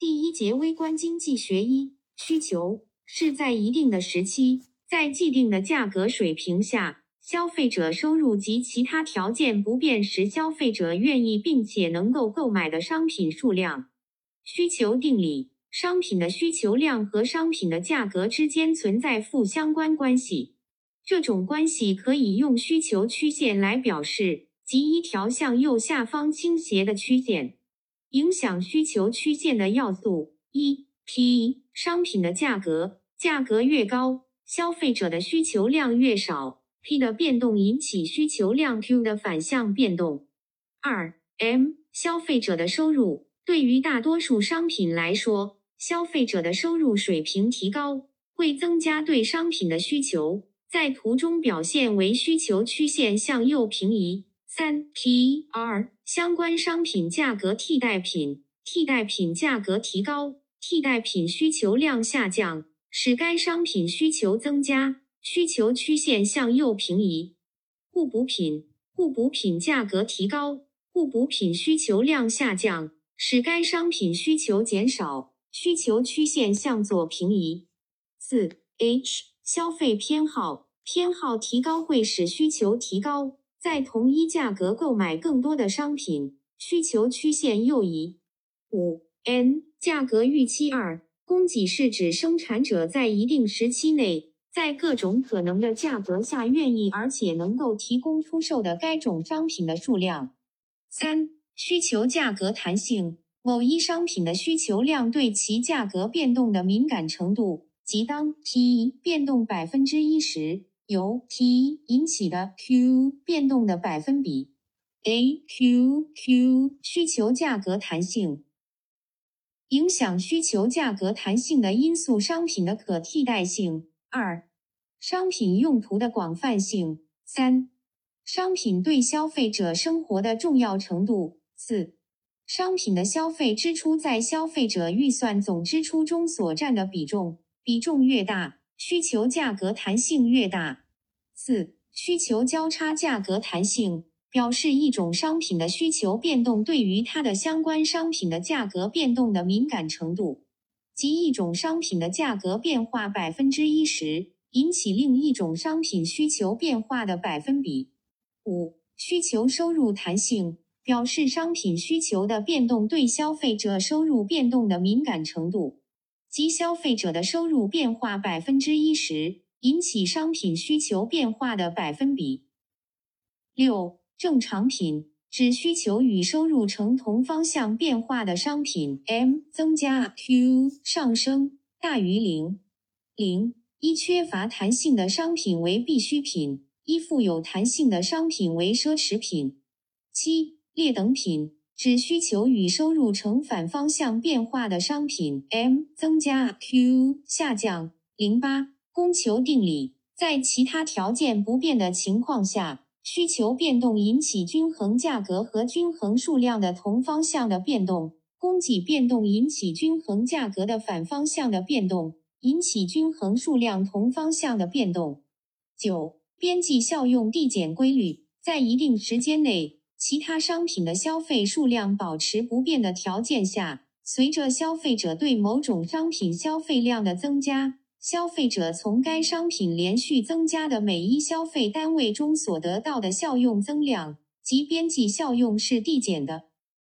第一节微观经济学一需求是在一定的时期，在既定的价格水平下，消费者收入及其他条件不变时，消费者愿意并且能够购买的商品数量。需求定理：商品的需求量和商品的价格之间存在负相关关系，这种关系可以用需求曲线来表示，即一条向右下方倾斜的曲线。影响需求曲线的要素一：P 商品的价格，价格越高，消费者的需求量越少，P 的变动引起需求量 Q 的反向变动。二 M 消费者的收入，对于大多数商品来说，消费者的收入水平提高会增加对商品的需求，在图中表现为需求曲线向右平移。三 T R 相关商品价格替代品，替代品价格提高，替代品需求量下降，使该商品需求增加，需求曲线向右平移。互补品，互补品价格提高，互补品需求量下降，使该商品需求减少，需求曲线向左平移。四 H 消费偏好，偏好提高会使需求提高。在同一价格购买更多的商品，需求曲线右移。五 N 价格预期二，供给是指生产者在一定时期内，在各种可能的价格下愿意而且能够提供出售的该种商品的数量。三需求价格弹性，某一商品的需求量对其价格变动的敏感程度，即当 T 变动百分之一时。由 T 引起的 Q 变动的百分比，A Q Q 需求价格弹性，影响需求价格弹性的因素：商品的可替代性；二、商品用途的广泛性；三、商品对消费者生活的重要程度；四、商品的消费支出在消费者预算总支出中所占的比重，比重越大。需求价格弹性越大。四、需求交叉价格弹性表示一种商品的需求变动对于它的相关商品的价格变动的敏感程度，即一种商品的价格变化百分之一时，引起另一种商品需求变化的百分比。五、需求收入弹性表示商品需求的变动对消费者收入变动的敏感程度。即消费者的收入变化百分之一时，引起商品需求变化的百分比。六正常品指需求与收入呈同方向变化的商品，M 增加，Q 上升大于零。零一缺乏弹性的商品为必需品，一富有弹性的商品为奢侈品。七劣等品。指需求与收入呈反方向变化的商品，M 增加，Q 下降。零八供求定理，在其他条件不变的情况下，需求变动引起均衡价格和均衡数量的同方向的变动；供给变动引起均衡价格的反方向的变动，引起均衡数量同方向的变动。九边际效用递减规律，在一定时间内。其他商品的消费数量保持不变的条件下，随着消费者对某种商品消费量的增加，消费者从该商品连续增加的每一消费单位中所得到的效用增量，及边际效用是递减的。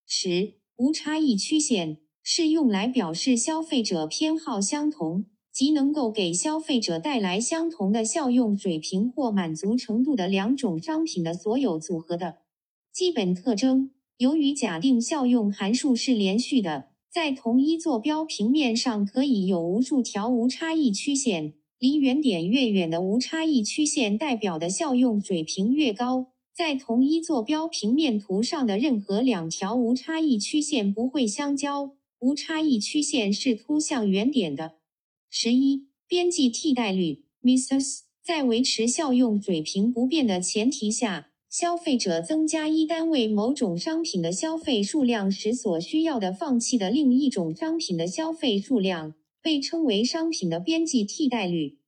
十无差异曲线是用来表示消费者偏好相同，即能够给消费者带来相同的效用水平或满足程度的两种商品的所有组合的。基本特征：由于假定效用函数是连续的，在同一坐标平面上可以有无数条无差异曲线。离原点越远的无差异曲线代表的效用水平越高。在同一坐标平面图上的任何两条无差异曲线不会相交，无差异曲线是凸向原点的。十一边际替代率 m i s s s 在维持效用水平不变的前提下。消费者增加一单位某种商品的消费数量时所需要的放弃的另一种商品的消费数量，被称为商品的边际替代率。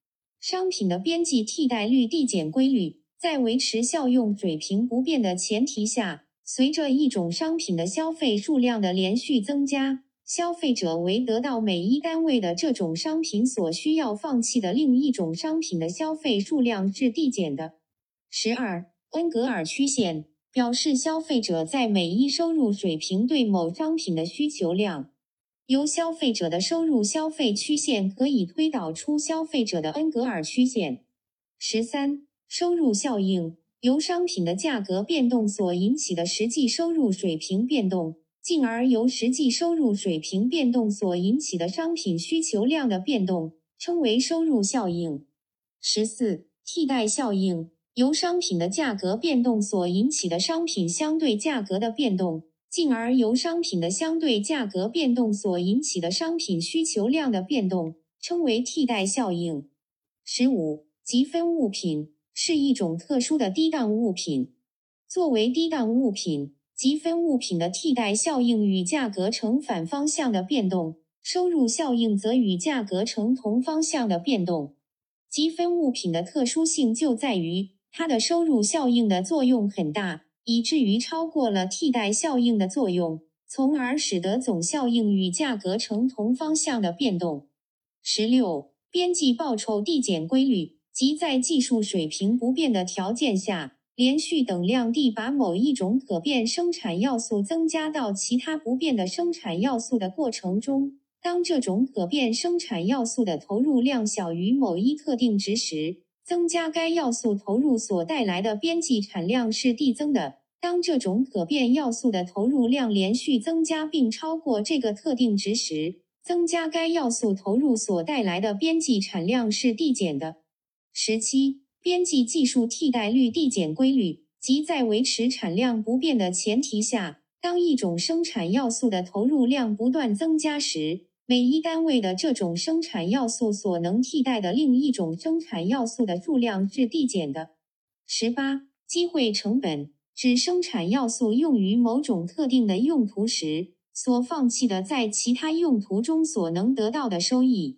商品的边际替代率递减规律在维持效用水平不变的前提下，随着一种商品的消费数量的连续增加，消费者为得到每一单位的这种商品所需要放弃的另一种商品的消费数量是递减的。十二，恩格尔曲线表示消费者在每一收入水平对某商品的需求量。由消费者的收入消费曲线可以推导出消费者的恩格尔曲线。十三，收入效应由商品的价格变动所引起的实际收入水平变动。进而由实际收入水平变动所引起的商品需求量的变动，称为收入效应。十四，替代效应由商品的价格变动所引起的商品相对价格的变动，进而由商品的相对价格变动所引起的商品需求量的变动，称为替代效应。十五，积分物品是一种特殊的低档物品，作为低档物品。积分物品的替代效应与价格呈反方向的变动，收入效应则与价格呈同方向的变动。积分物品的特殊性就在于它的收入效应的作用很大，以至于超过了替代效应的作用，从而使得总效应与价格呈同方向的变动。十六，边际报酬递减规律，即在技术水平不变的条件下。连续等量地把某一种可变生产要素增加到其他不变的生产要素的过程中，当这种可变生产要素的投入量小于某一特定值时，增加该要素投入所带来的边际产量是递增的；当这种可变要素的投入量连续增加并超过这个特定值时，增加该要素投入所带来的边际产量是递减的。十七。边际技术替代率递减规律，即在维持产量不变的前提下，当一种生产要素的投入量不断增加时，每一单位的这种生产要素所能替代的另一种生产要素的数量是递减的。十八，机会成本指生产要素用于某种特定的用途时，所放弃的在其他用途中所能得到的收益。